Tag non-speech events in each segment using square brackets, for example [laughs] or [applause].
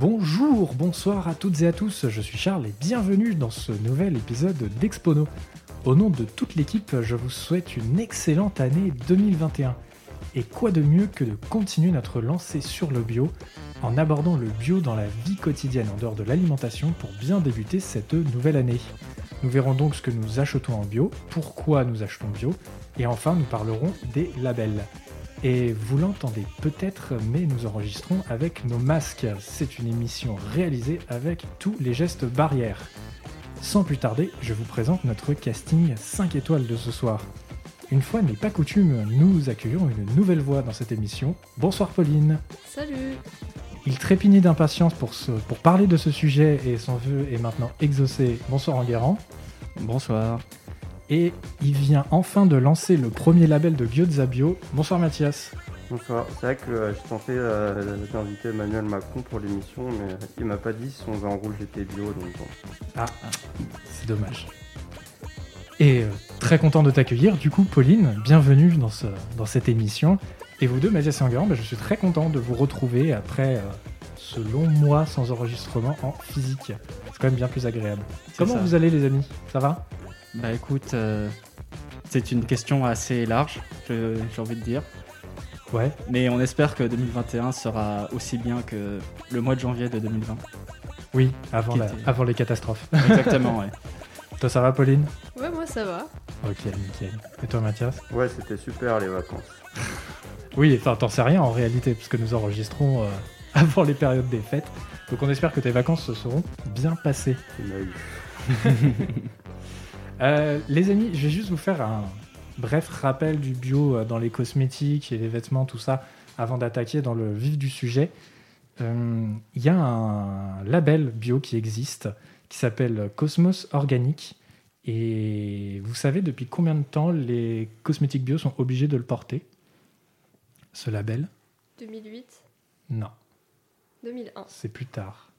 Bonjour, bonsoir à toutes et à tous, je suis Charles et bienvenue dans ce nouvel épisode d'Expono. Au nom de toute l'équipe, je vous souhaite une excellente année 2021. Et quoi de mieux que de continuer notre lancée sur le bio en abordant le bio dans la vie quotidienne en dehors de l'alimentation pour bien débuter cette nouvelle année. Nous verrons donc ce que nous achetons en bio, pourquoi nous achetons bio, et enfin nous parlerons des labels. Et vous l'entendez peut-être, mais nous enregistrons avec nos masques. C'est une émission réalisée avec tous les gestes barrières. Sans plus tarder, je vous présente notre casting 5 étoiles de ce soir. Une fois n'est pas coutume, nous accueillons une nouvelle voix dans cette émission. Bonsoir Pauline. Salut Il trépignait d'impatience pour, ce- pour parler de ce sujet et son vœu est maintenant exaucé. Bonsoir Enguerrand. Bonsoir. Et il vient enfin de lancer le premier label de Gyoza Bio. Bonsoir Mathias. Bonsoir. C'est vrai que euh, j'ai tenté euh, d'inviter Emmanuel Macron pour l'émission, mais il m'a pas dit si son vin rouge était bio, donc bon. Ah, c'est dommage. Et euh, très content de t'accueillir. Du coup, Pauline, bienvenue dans, ce, dans cette émission. Et vous deux, Mathias et Enguerrand, bah, je suis très content de vous retrouver après euh, ce long mois sans enregistrement en physique. C'est quand même bien plus agréable. Comment ça. vous allez les amis? Ça va? Bah écoute, euh, c'est une question assez large, je- j'ai envie de dire. Ouais. Mais on espère que 2021 sera aussi bien que le mois de janvier de 2020. Oui, avant, Qui la- était- avant les catastrophes. [laughs] Exactement, ouais. [laughs] Toi, ça va, Pauline? Ouais, moi ça va. Ok, nickel. Et toi, Mathias? Ouais, c'était super les vacances. [laughs] Oui, enfin, t'en sais rien en réalité, puisque nous enregistrons euh, avant les périodes des fêtes. Donc, on espère que tes vacances se seront bien passées. Euh, les amis, je vais juste vous faire un bref rappel du bio euh, dans les cosmétiques et les vêtements, tout ça, avant d'attaquer dans le vif du sujet. Euh, Il y a un label bio qui existe, qui s'appelle Cosmos Organique. Et vous savez depuis combien de temps les cosmétiques bio sont obligés de le porter Ce label? 2008, Non, 2001, c'est plus tard.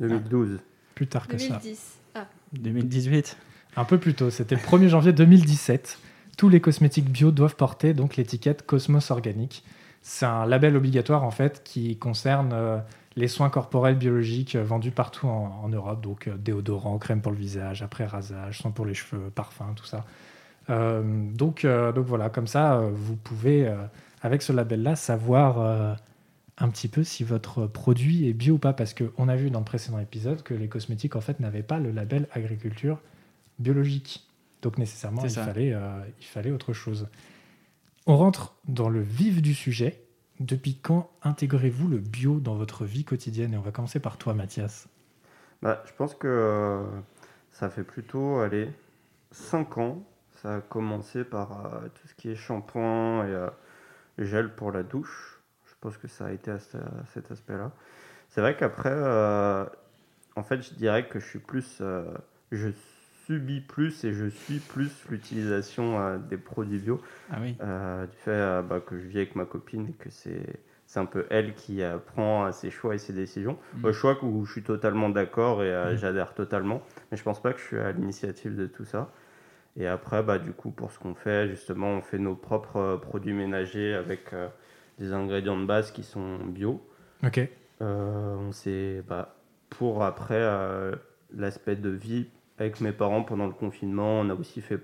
2012. Plus tard que ça. 2010. Ah, 2018. Un peu plus tôt, c'était le 1er janvier 2017. Tous les cosmétiques bio doivent porter donc l'étiquette Cosmos Organique. C'est un label obligatoire en fait qui concerne euh, les soins corporels biologiques euh, vendus partout en, Europe, donc euh, déodorant, crème pour le visage, après rasage, soins pour les cheveux, parfum, tout ça. Euh, donc, donc voilà, comme ça, vous pouvez, avec ce label-là, savoir un petit peu si votre produit est bio ou pas, parce qu'on a vu dans le précédent épisode que les cosmétiques en fait n'avaient pas le label agriculture biologique. Donc nécessairement, il fallait, euh, il fallait autre chose. On rentre dans le vif du sujet. Depuis quand intégrez-vous le bio dans votre vie quotidienne? Et on va commencer par toi, Mathias. Bah, je pense que euh, ça fait plutôt, allez, 5 ans. Ça a commencé par euh, tout ce qui est shampoing et euh, gel pour la douche. Je pense que ça a été à, ce- à cet aspect-là. C'est vrai qu'après, euh, en fait, je dirais que je suis plus. euh, je subis plus et je suis plus l'utilisation euh, des produits bio. Ah oui. Euh, du fait euh, bah, que je vis avec ma copine et que c'est c'est un peu elle qui prend ses choix et ses décisions. Mm. Choix où je suis totalement d'accord et Mm. j'adhère totalement, mais je pense pas que je suis à l'initiative de tout ça. Et après, bah, du coup, pour ce qu'on fait, justement, on fait nos propres produits ménagers avec des ingrédients de base qui sont bio. Ok. On s'est bah, pour après l'aspect de vie avec mes parents pendant le confinement, on a aussi fait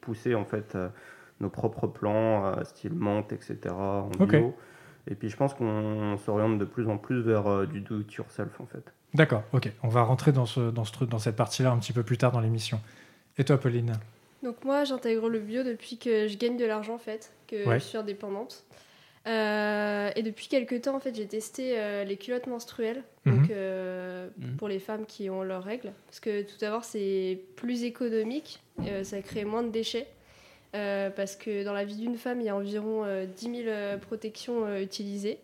pousser en fait euh, nos propres plans, euh, style menthe, etc. en bio. Et puis je pense qu'on s'oriente de plus en plus vers euh, du do it yourself en fait. D'accord, ok. On va rentrer dans, ce, dans, ce truc, dans cette partie-là un petit peu plus tard dans l'émission. Et toi, Pauline? Donc moi j'intègre le bio depuis que je gagne de l'argent en fait, que Ouais. je suis indépendante. Euh, et depuis quelques temps en fait j'ai testé euh, les culottes menstruelles Mhm. donc, euh, Mhm. pour les femmes qui ont leurs règles. Parce que tout d'abord c'est plus économique, euh, ça crée moins de déchets. Euh, parce que dans la vie d'une femme, il y a environ euh, 10 000 euh, protections euh, utilisées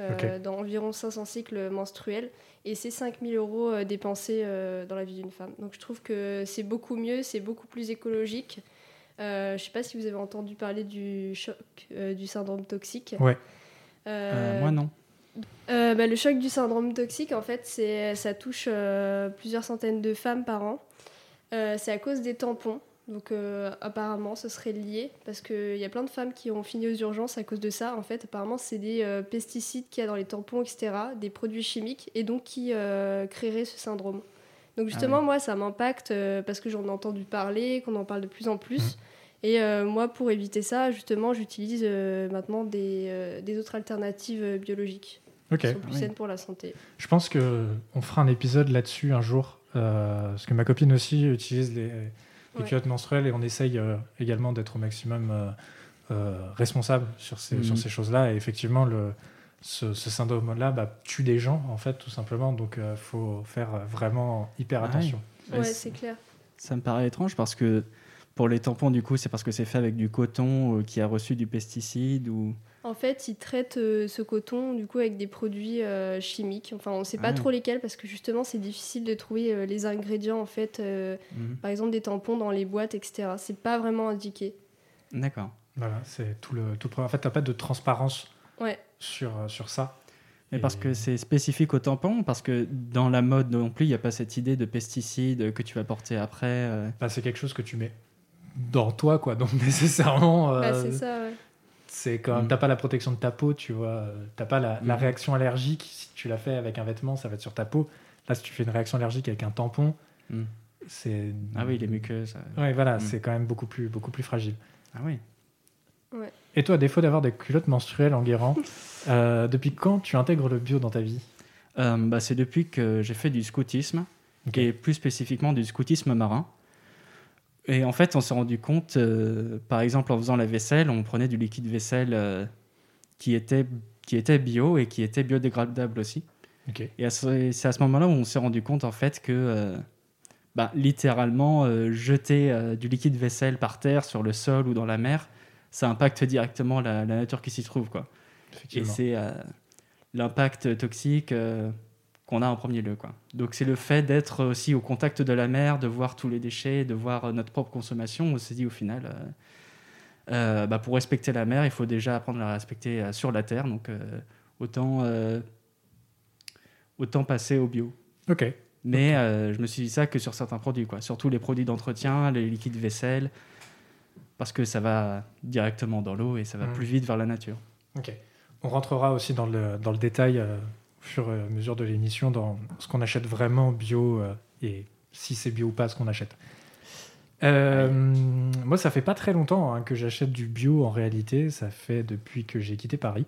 euh, dans environ 500 cycles menstruels. Et c'est 5 000 euros euh, dépensés euh, dans la vie d'une femme. Donc je trouve que c'est beaucoup mieux, c'est beaucoup plus écologique. Euh, je ne sais pas si vous avez entendu parler du choc euh, du syndrome toxique. Ouais. Euh, moi non. Euh, bah, le choc du syndrome toxique, en fait, c'est, ça touche euh, plusieurs centaines de femmes par an. Euh, c'est à cause des tampons. Donc euh, apparemment, ce serait lié parce qu'il y a plein de femmes qui ont fini aux urgences à cause de ça. En fait, apparemment, c'est des euh, pesticides qu'il y a dans les tampons, etc., des produits chimiques, et donc qui euh, créeraient ce syndrome. Donc justement, oui. moi, ça m'impacte euh, parce que j'en ai entendu parler, qu'on en parle de plus en plus. Et euh, moi, pour éviter ça, justement, j'utilise euh, maintenant des, euh, des autres alternatives euh, biologiques Ok. qui sont plus oui. saines pour la santé. Je pense que on fera un épisode là-dessus un jour. euh, parce que ma copine aussi utilise les, les Ouais. culottes menstruelles et on essaye euh, également d'être au maximum euh, euh, responsable sur ces, sur ces choses-là. Et effectivement, le, ce, ce syndrome-là bah, tue des gens, en fait, tout simplement. Donc, il faut faire vraiment hyper Ah oui. attention. Ouais, Ouais, c'est- clair. Ça me paraît étrange parce que pour les tampons, du coup, c'est parce que c'est fait avec du coton euh, qui a reçu du pesticide ou. En fait, ils traitent euh, ce coton du coup avec des produits euh, chimiques. Enfin, on ne sait pas Ah ouais. trop lesquels parce que justement, c'est difficile de trouver euh, les ingrédients en fait. euh, Mhm. par exemple, des tampons dans les boîtes, etc. C'est pas vraiment indiqué. D'accord. Voilà, c'est tout le, tout le problème. En fait, tu n'as pas de transparence Ouais. Sur, euh, sur ça. Mais parce que c'est spécifique au tampon, parce que dans la mode non plus, il n'y a pas cette idée de pesticides que tu vas porter après. euh. Bah, c'est quelque chose que tu mets dans toi, quoi. Donc, [laughs] nécessairement, euh, Bah, c'est ça, ouais. c'est quand même, Mm. t'as pas la protection de ta peau, tu vois. euh, T'as pas la, la Mm. réaction allergique. Si tu l'as fait avec un vêtement, ça va être sur ta peau. Là, si tu fais une réaction allergique avec un tampon, Mm. c'est. Ah oui, les muqueuses. Ouais, voilà, Mm. c'est quand même beaucoup plus, beaucoup plus fragile. Ah oui. Et toi, à défaut d'avoir des culottes menstruelles en guérant, euh, depuis quand tu intègres le bio dans ta vie? Euh, bah, c'est depuis que j'ai fait du scoutisme, Ok. et plus spécifiquement du scoutisme marin. Et en fait, on s'est rendu compte, euh, par exemple, en faisant la vaisselle, on prenait du liquide vaisselle qui, était, qui était bio et qui était biodégradable aussi. Et c'est à ce moment-là où on s'est rendu compte en fait que, bah, littéralement, jeter du liquide vaisselle par terre, sur le sol ou dans la mer, ça impacte directement la, la nature qui s'y trouve. Quoi. Et c'est euh, l'impact toxique euh, qu'on a en premier lieu. Quoi. Donc c'est le fait d'être aussi au contact de la mer, de voir tous les déchets, de voir euh, notre propre consommation. On s'est dit au final, euh, bah, pour respecter la mer, il faut déjà apprendre à la respecter sur la terre. Donc autant, autant passer au bio. Ok. Mais je me suis dit ça que sur certains produits, quoi. surtout les produits d'entretien, les liquides vaisselle, parce que ça va directement dans l'eau et ça va Mhm. plus vite vers la nature. Ok. On rentrera aussi dans le, dans le détail euh, au fur et à mesure de l'émission dans ce qu'on achète vraiment bio euh, et si c'est bio ou pas ce qu'on achète. Euh, moi, ça fait pas très longtemps hein, que j'achète du bio en réalité. Ça fait depuis que j'ai quitté Paris.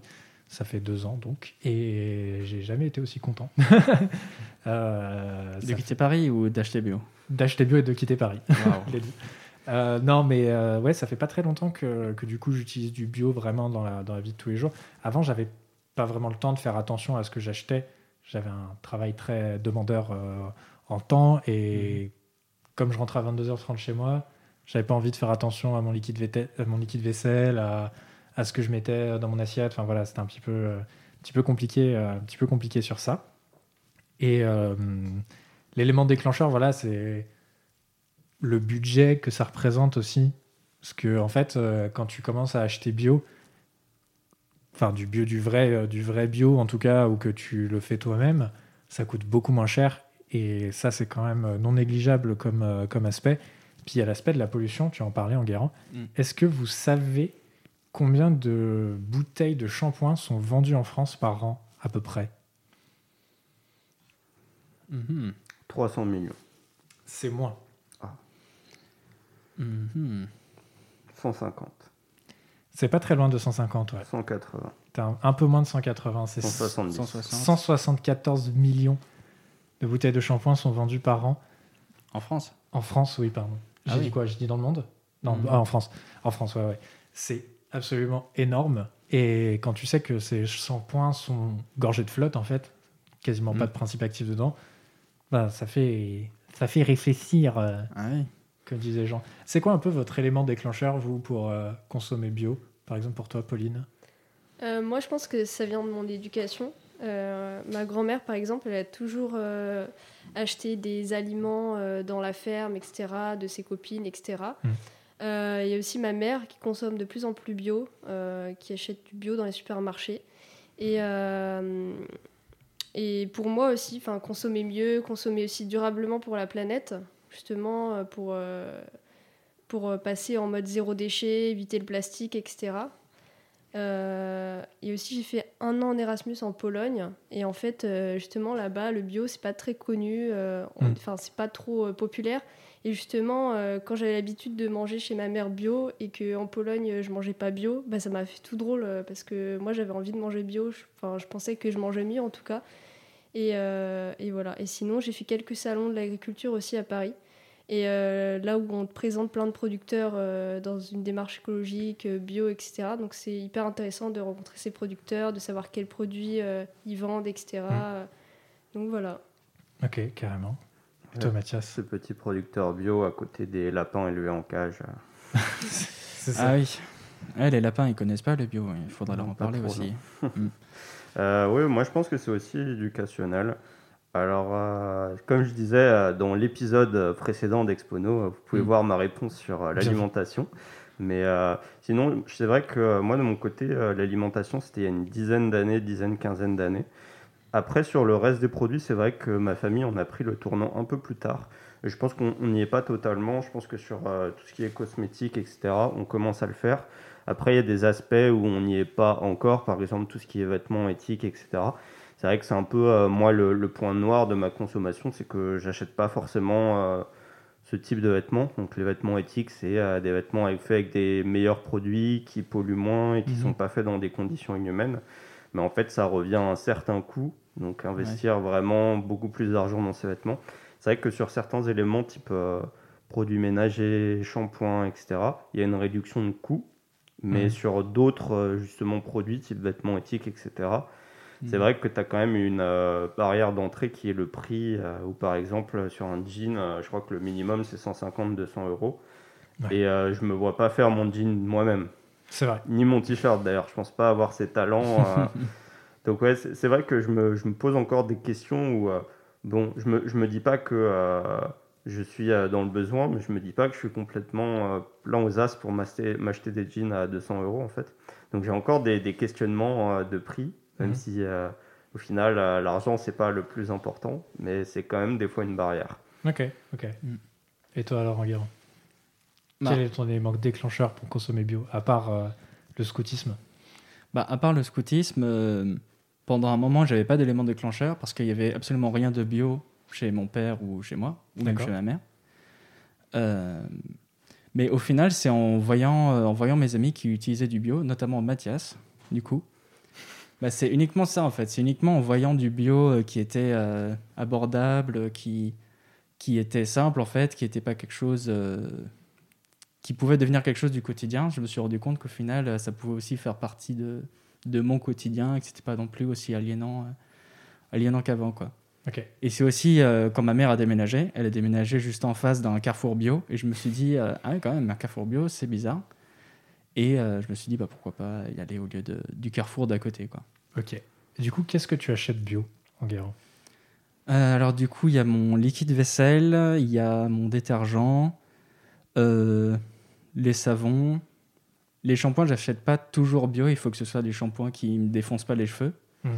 Ça fait deux ans donc. Et j'ai jamais été aussi content. [laughs] De quitter Paris ou d'acheter bio? D'acheter bio et de quitter Paris. [laughs] Les deux. Euh, non, mais euh, ouais, ça fait pas très longtemps que, que du coup j'utilise du bio vraiment dans la, dans la vie de tous les jours. Avant, j'avais pas vraiment le temps de faire attention à ce que j'achetais. J'avais un travail très demandeur euh, en temps et comme je rentrais à 22h30 chez moi, j'avais pas envie de faire attention à mon liquide, véte- à mon liquide vaisselle, à, à ce que je mettais dans mon assiette. Enfin voilà, c'était un petit peu, un petit peu compliqué, un petit peu compliqué sur ça. Et l'élément déclencheur, voilà, c'est le budget que ça représente aussi. Parce que, en fait, euh, quand tu commences à acheter bio, enfin du bio, du vrai, euh, du vrai bio en tout cas, ou que tu le fais toi-même, ça coûte beaucoup moins cher. Et ça, c'est quand même non négligeable comme, euh, comme aspect. Puis il y a l'aspect de la pollution, tu en parlais en guérant. Mm. Est-ce que vous savez combien de bouteilles de shampoing sont vendues en France par an, à peu près? 300 millions. C'est moins. Mhm. 150. C'est pas très loin de 150, ouais. 180. T'as un, un peu moins de 180, c'est 170. 160. 174 millions de bouteilles de shampoing sont vendues par an. En France? En France, oui, pardon. J'ai Ah dit oui. quoi? J'ai dit dans le monde? Non, Mhm. ah, en France. En France, ouais, ouais. C'est absolument énorme. Et quand tu sais que ces shampoings sont gorgés de flotte, en fait, quasiment Mhm. pas de principe actif dedans, bah, ça fait, ça fait réfléchir, euh, Ah oui. Comme les gens. C'est quoi un peu votre élément déclencheur, vous, pour euh, consommer bio Par exemple, pour toi, Pauline? Euh, moi, je pense que ça vient de mon éducation. Euh, ma grand-mère, par exemple, elle a toujours acheté des aliments dans la ferme, etc., de ses copines, etc. Mm. Euh, Il y a aussi ma mère qui consomme de plus en plus bio, qui achète du bio dans les supermarchés. Et, et pour moi aussi, consommer mieux, consommer aussi durablement pour la planète, justement, euh, pour, euh, pour passer en mode zéro déchet, éviter le plastique, etc. Euh, et aussi, j'ai fait un an en Erasmus en Pologne. Et en fait, euh, justement, là-bas, le bio, c'est pas très connu. euh, on- Mm. Enfin, c'est pas trop euh, populaire. Et justement, euh, quand j'avais l'habitude de manger chez ma mère bio et qu'en Pologne, euh, je mangeais pas bio, bah, ça m'a fait tout drôle euh, parce que moi, j'avais envie de manger bio. Enfin, je pensais que je mangeais mieux en tout cas. Et, euh, et voilà. Et sinon, j'ai fait quelques salons de l'agriculture aussi à Paris. Et euh, là où on te présente plein de producteurs euh, dans une démarche écologique, euh, bio, etc. Donc c'est hyper intéressant de rencontrer ces producteurs, de savoir quels produits euh, ils vendent, etc. Donc voilà. Ok, carrément. Et toi, Ouais. Mathias Ce petit producteur bio à côté des lapins élevés en cage. [laughs] C'est ça. Ah oui. Ouais, les lapins, ils connaissent pas le bio. Il faudra leur en parler trop, aussi. [laughs] Euh, oui, moi je pense que c'est aussi éducationnel. Alors, euh, comme je disais euh, dans l'épisode précédent d'Expono, euh, vous pouvez Mm. voir ma réponse sur l'alimentation. Mais sinon, c'est vrai que moi de mon côté, l'alimentation c'était il y a une dizaine d'années, dizaine, quinzaine d'années. Après, sur le reste des produits, c'est vrai que ma famille en a pris le tournant un peu plus tard. Et je pense qu'on on n'y est pas totalement. Je pense que sur tout ce qui est cosmétique, etc., on commence à le faire. Après, il y a des aspects où on n'y est pas encore, par exemple tout ce qui est vêtements éthiques, etc. C'est vrai que c'est un peu, euh, moi, le, le point noir de ma consommation, c'est que j'achète pas forcément euh, ce type de vêtements. Donc les vêtements éthiques, c'est euh, des vêtements faits avec des meilleurs produits, qui polluent moins et qui Mhm. sont pas faits dans des conditions inhumaines. Mais en fait, ça revient à un certain coût. Donc investir vraiment beaucoup plus d'argent dans ces vêtements. C'est vrai que sur certains éléments, type produits ménagers, shampoing, etc., il y a une réduction de coût. Mais sur d'autres, euh, justement, produits, type vêtements éthiques, etc., c'est Mm. vrai que tu as quand même une euh, barrière d'entrée qui est le prix, euh, ou par exemple, sur un jean, euh, je crois que le minimum c'est 150-200 euros. Ouais. Et je me vois pas faire mon jean moi-même, C'est vrai. ni mon t-shirt d'ailleurs. Je pense pas avoir ces talents. [laughs] Donc, ouais, c'est vrai que je me, je me pose encore des questions où, bon, je me, je me dis pas que je suis euh, dans le besoin, mais je me dis pas que je suis complètement euh, plein aux as pour m'acheter des jeans à 200 euros en fait. Donc, j'ai encore des, des questionnements euh, de prix, même Mhm. si euh, au final, l'argent c'est pas le plus important, mais c'est quand même des fois une barrière. Ok, ok. Mm. Et toi, alors, Enguerrand Bah. Quel est ton élément déclencheur pour consommer bio, à part euh, le scoutisme? Bah, à part le scoutisme, euh, pendant un moment, j'avais pas d'élément déclencheur parce qu'il y avait absolument rien de bio chez mon père ou chez moi, ou même chez ma mère. Euh, mais au final, c'est en voyant, euh, en voyant mes amis qui utilisaient du bio, notamment Mathias, du coup. Bah, c'est uniquement ça en fait. C'est uniquement en voyant du bio euh, qui était abordable, qui, qui était simple en fait, qui n'était pas quelque chose qui pouvait devenir quelque chose du quotidien. Je me suis rendu compte qu'au final, ça pouvait aussi faire partie de, de mon quotidien et que c'était pas non plus aussi aliénant, aliénant qu'avant quoi. Et c'est aussi euh, quand ma mère a déménagé, elle a déménagé juste en face d'un carrefour bio et je me suis dit euh, ah ouais, quand même un carrefour bio c'est bizarre. Et euh, je me suis dit bah pourquoi pas y aller au lieu de, du carrefour d'à côté quoi. Ok. Et du coup, qu'est-ce que tu achètes bio, Enguerrand? Euh, alors du coup, il y a mon liquide vaisselle, il y a mon détergent, les savons, les shampoings. J'achète pas toujours bio. Il faut que ce soit des shampoings qui me défoncent pas les cheveux, Hmm.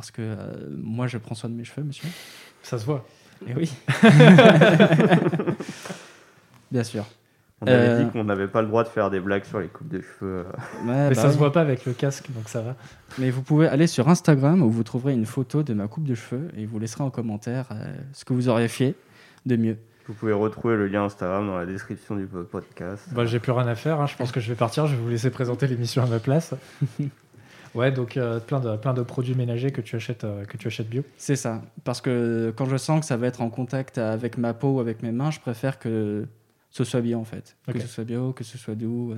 Parce que euh, moi, je prends soin de mes cheveux, monsieur. Ça se voit. Et oui. [laughs] Bien sûr. On avait Euh. dit qu'on n'avait pas le droit de faire des blagues sur les coupes de cheveux. euh. Ouais, Mais bah ça se oui. voit pas avec le casque, donc ça va. Mais vous pouvez aller sur Instagram où vous trouverez une photo de ma coupe de cheveux et vous laisserez en commentaire euh, ce que vous auriez fait de mieux. Vous pouvez retrouver le lien Instagram dans la description du podcast. Bah, j'ai plus rien à faire. hein. Je pense que je vais partir. Je vais vous laisser présenter l'émission à ma place. [laughs] ouais, donc euh, plein, de, plein de produits ménagers que tu achètes, euh, que tu achètes bio. C'est ça. Parce que quand je sens que ça va être en contact avec ma peau ou avec mes mains, je préfère que ce soit bien en fait. Que ce soit bio, que ce soit doux. euh.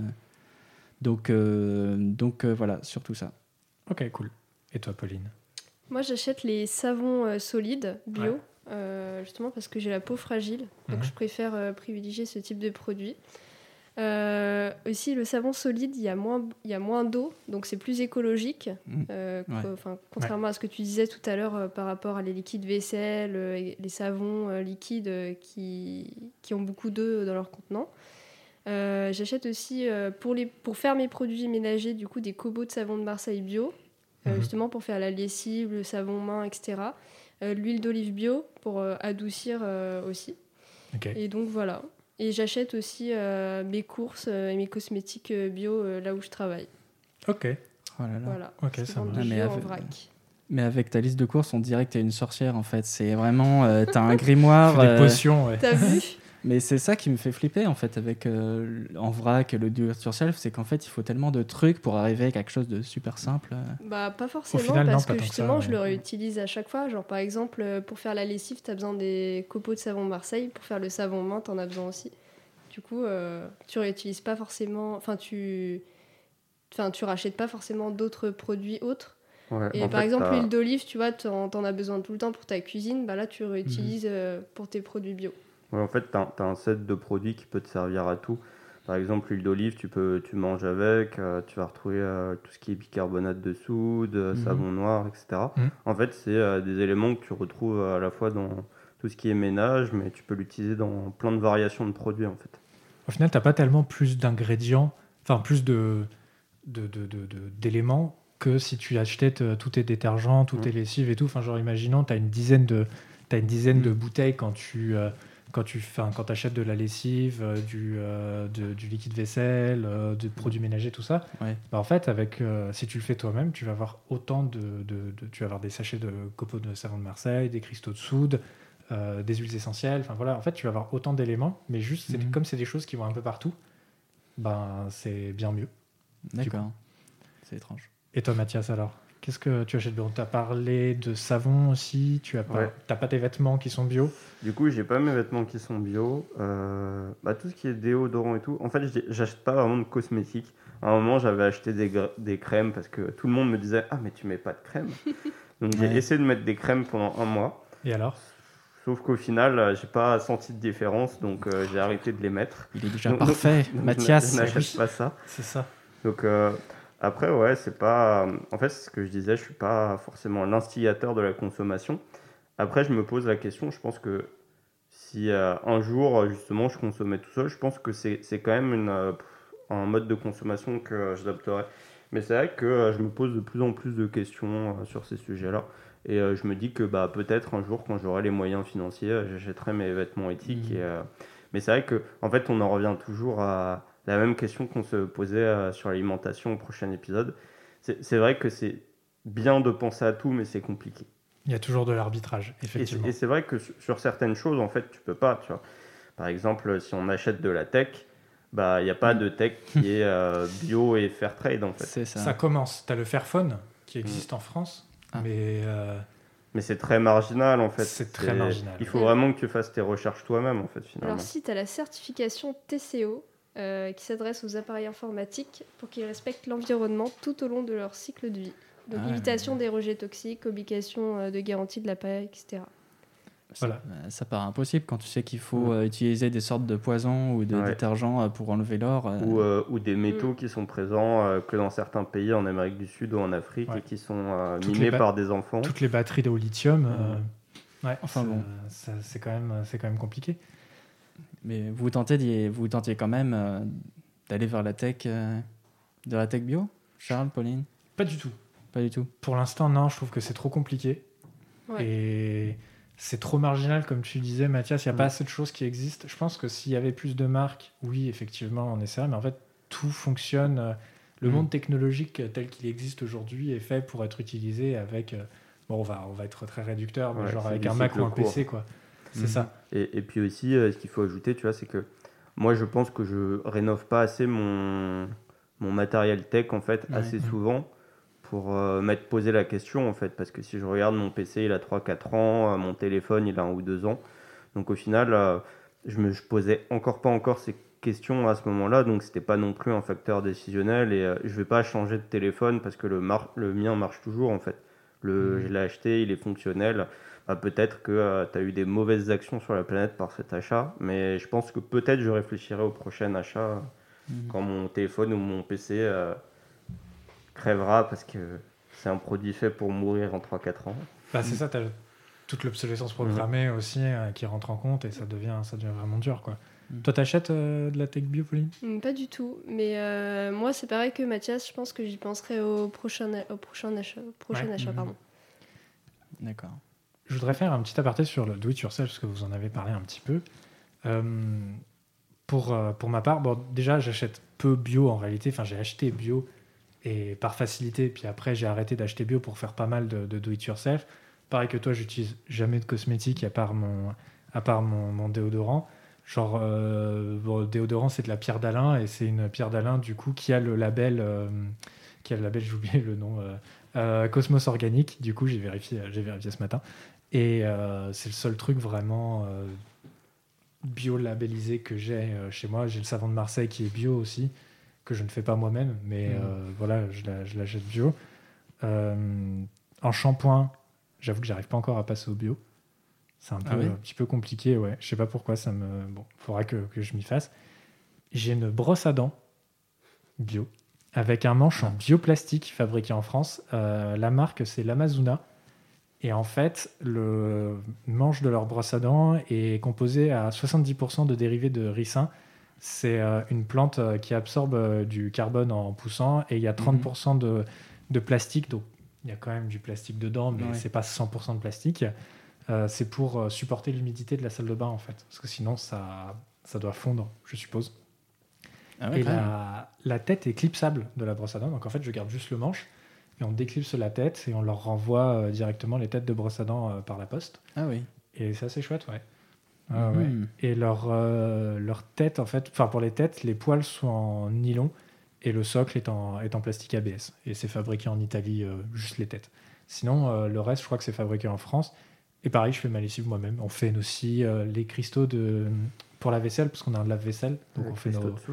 Donc, euh, donc euh, voilà, surtout ça. Ok, cool. Et toi, Pauline? Moi, j'achète les savons euh, solides bio, Ouais. euh, justement parce que j'ai la peau fragile. Donc, Mhm. je préfère euh, privilégier ce type de produit. Euh, aussi, le savon solide, il y a moins, il y a moins d'eau, donc c'est plus écologique. Mm. Euh, Ouais. co- enfin, contrairement à ce que tu disais tout à l'heure euh, par rapport à les liquides vaisselle, les savons liquides qui, qui ont beaucoup d'eau dans leur contenant. J'achète aussi pour, les, pour faire mes produits ménagers du coup des cobots de savon de Marseille bio, Mhm. justement pour faire la lessive, le savon main, etc. L'huile d'olive bio pour adoucir aussi. Et donc voilà. Et j'achète aussi euh, mes courses euh, et mes cosmétiques euh, bio euh, là où je travaille. Ok. Oh là là. Voilà. Ok, Je ça Ah, mais en vrac. Mais avec ta liste de courses, on dirait que t'es une sorcière en fait. C'est vraiment. euh, T'as un [laughs] grimoire. Des potions, ouais. T'as vu? [laughs] Mais c'est ça qui me fait flipper en fait avec euh, en vrac le do it yourself, c'est qu'en fait il faut tellement de trucs pour arriver à quelque chose de super simple. Bah pas forcément final, non, parce pas que ça, justement je ouais. le réutilise à chaque fois. Genre par exemple euh, pour faire la lessive t'as besoin des copeaux de savon Marseille. Pour faire le savon main t'en as besoin aussi. Du coup euh, tu réutilises pas forcément... Enfin tu... Enfin tu rachètes pas forcément d'autres produits autres. Ouais, Et en par fait, exemple l'huile d'olive tu vois t'en t'en as besoin tout le temps pour ta cuisine. Bah là tu réutilises euh, pour tes produits bio. En fait, tu as, un set de produits qui peut te servir à tout. Par exemple, l'huile d'olive, tu peux, tu manges avec, euh, tu vas retrouver euh, tout ce qui est bicarbonate de soude, euh, Mhm. savon noir, etc. Mhm. En fait, c'est euh, des éléments que tu retrouves à la fois dans tout ce qui est ménage, mais tu peux l'utiliser dans plein de variations de produits, en fait. Au final, t'as pas tellement plus d'ingrédients, enfin plus de d'éléments que si tu achetais tous tes détergents, tous Mm. tes lessives et tout. Enfin, genre, imaginons, tu as une dizaine de, t'as une dizaine de bouteilles quand tu, quand tu quand achètes de la lessive, euh, du, euh, de- du liquide vaisselle, euh, du produit ménager, tout ça. Ouais. Bah, en fait, avec, euh, si tu le fais toi-même, tu vas avoir autant de, de- de- Tu vas avoir des sachets de copeaux de savon de Marseille, des cristaux de soude. des huiles essentielles, enfin voilà, en fait tu vas avoir autant d'éléments, mais juste Mhm. comme c'est des choses qui vont un peu partout, ben c'est bien mieux. D'accord. C'est étrange. Et toi Mathias alors? Qu'est-ce que tu achètes bio Tu as parlé de savon aussi, tu as pas, Ouais. pas tes vêtements qui sont bio? Du coup, j'ai pas mes vêtements qui sont bio. Euh, bah, tout ce qui est déodorant et tout. En fait, j'achète pas vraiment de cosmétiques. À un moment, j'avais acheté des, des crèmes parce que tout le monde me disait Ah, mais tu mets pas de crème. Donc, j'ai Ouais. essayé de mettre des crèmes pendant un mois. Et alors? Sauf qu'au final, euh, j'ai pas senti de différence. Donc, euh, j'ai arrêté de les mettre. Il est déjà Donc- parfait. donc, Mathias, je n'achète oui. pas ça. C'est ça. Donc, euh, après, ouais, c'est pas. En fait, c'est ce que je disais, je suis pas forcément l'instigateur de la consommation. Après, je me pose la question, je pense que si euh, un jour, justement, je consommais tout seul, je pense que c'est c'est quand même une, euh, un mode de consommation que euh, j'adopterais. Mais c'est vrai que euh, je me pose de plus en plus de questions sur ces sujets-là. Et je me dis que bah, peut-être un jour, quand j'aurai les moyens financiers, j'achèterai mes vêtements éthiques. Et, euh, Mais c'est vrai que, en fait, on en revient toujours à la même question qu'on se posait euh, sur l'alimentation au prochain épisode. C'est vrai que c'est bien de penser à tout, mais c'est compliqué. Il y a toujours de l'arbitrage, Et c'est- effectivement. Et c'est vrai que sur, certaines choses, en fait, tu peux pas. Tu vois. Par exemple, si on achète de la tech, bah il n'y a pas de tech qui est euh, bio et fair trade, en fait. C'est ça. Ça commence. Tu as le Fairphone qui existe en France, Ah. mais euh, Mais c'est très marginal, en fait. C'est très marginal. Il faut vraiment que tu fasses tes recherches toi-même, en fait, finalement. Alors si tu as la certification TCO euh, qui s'adresse aux appareils informatiques pour qu'ils respectent l'environnement tout au long de leur cycle de vie. Donc Ah, limitation des rejets toxiques, obligation euh, de garantie de l'appareil, etc. Ça- Voilà. euh, Ça paraît impossible quand tu sais qu'il faut Mm. utiliser des sortes de poisons ou de Ouais. détergents pour enlever l'or. euh, Ou, euh, ou des métaux Mm. qui sont présents euh, que dans certains pays en Amérique du Sud ou en Afrique Ouais. et qui sont euh, minés par des enfants. toutes les batteries au lithium, euh, ouais, Enfin ça- bon. ça- c'est quand même, c'est quand même compliqué. Mais vous tentez, vous tentez quand même euh, d'aller vers la tech, euh, de la tech bio Charles, Pauline? Pas du tout. Pas du tout. Pour l'instant, non, je trouve que c'est trop compliqué. Ouais. Et c'est trop marginal, comme tu disais, Mathias. Il n'y a pas assez de choses qui existent. Je pense que s'il y avait plus de marques, oui, effectivement, on essaierait. Mais en fait, tout fonctionne. euh, Le Mm. monde technologique tel qu'il existe aujourd'hui est fait pour être utilisé avec. Bon, on va, on va être très réducteur, mais Ouais, genre avec un Mac ou un court. PC, quoi. C'est Mm. ça. Et, et puis aussi, euh, ce qu'il faut ajouter, tu vois, c'est que moi, je pense que je rénove pas assez mon, mon matériel tech, en fait, Ouais. assez Mhm. souvent pour euh, m'être posé la question, en fait. Parce que si je regarde mon PC, il a 3-4 ans, euh, mon téléphone, il a un ou deux ans. Donc au final, euh, je me je posais encore pas encore ces questions à ce moment-là, donc c'était pas non plus un facteur décisionnel. Et euh, je vais pas changer de téléphone parce que le, mar- le mien marche toujours, en fait. Le, Mhm. Je l'ai acheté, il est fonctionnel. Bah, peut-être que tu as eu des mauvaises actions sur la planète par cet achat, mais je pense que peut-être je réfléchirai au prochain achat Mhm. quand mon téléphone ou mon PC euh, crèvera parce que c'est un produit fait pour mourir en 3-4 ans. Bah, c'est ça, tu as toute l'obsolescence programmée aussi euh, qui rentre en compte et ça devient, ça devient vraiment dur. Quoi. Mm. Toi, t'achètes euh, de la tech bio, Pauline? Hmm, Pas du tout. Mais euh, moi, c'est pareil que Mathias, je pense que j'y penserai au prochain, au prochain achat. Prochain Ouais. achat Mhm. pardon. D'accord. Je voudrais faire un petit aparté sur le do it yourself parce que vous en avez parlé un petit peu. Euh, pour, euh, pour ma part, bon, déjà, j'achète peu bio en réalité. Enfin, j'ai acheté bio et par facilité. Puis après, j'ai arrêté d'acheter bio pour faire pas mal de, de do-it-yourself. Pareil que toi, j'utilise jamais de cosmétiques à part mon, à part mon, déodorant. Genre, euh, bon, déodorant, c'est de la pierre d'Alain et c'est une pierre d'Alain, du coup, qui a le label, euh, qui a le label, [laughs] j'ai oublié le nom, Cosmos Organique. Du coup, j'ai vérifié, j'ai vérifié ce matin. Et euh, c'est le seul truc vraiment euh, bio-labellisé que j'ai euh, chez moi. J'ai le savon de Marseille qui est bio aussi, que je ne fais pas moi-même, mais euh, voilà, je la- je l'achète bio. En shampoing, j'avoue que j'arrive pas encore à passer au bio. C'est un, peu, Ah ouais un petit peu compliqué, ouais. Je sais pas pourquoi ça me. Bon, faudra que, que je m'y fasse. J'ai une brosse à dents bio avec un manche en bioplastique fabriqué en France. La marque, c'est l'Amazuna. Et en fait, le manche de leur brosse à dents est composé à 70% de dérivés de ricin. C'est euh, une plante euh, qui absorbe euh, du carbone en poussant et il y a 30% de, de plastique. Donc, il y a quand même du plastique dedans, mais Ouais. c'est pas 100% de plastique. Euh, c'est pour supporter l'humidité de la salle de bain, en fait. Parce que sinon, ça, ça doit fondre, je suppose. Ah ouais, et la, la tête est clipsable de la brosse à dents. Donc en fait, je garde juste le manche et on déclipse la tête et on leur renvoie euh, directement les têtes de brosse à dents euh, par la poste. Ah oui. Et c'est assez chouette, ouais. Ah ouais. Mhm. Et leur, euh, leur tête, en fait, enfin pour les têtes, les poils sont en nylon et le socle est en, est en plastique ABS. Et c'est fabriqué en Italie, euh, juste les têtes. Sinon, euh, le reste, je crois que c'est fabriqué en France. Et pareil, je fais ma lessive moi-même. On fait aussi euh, les cristaux de, pour la vaisselle, parce qu'on a un lave-vaisselle. Donc on fait nos, c'est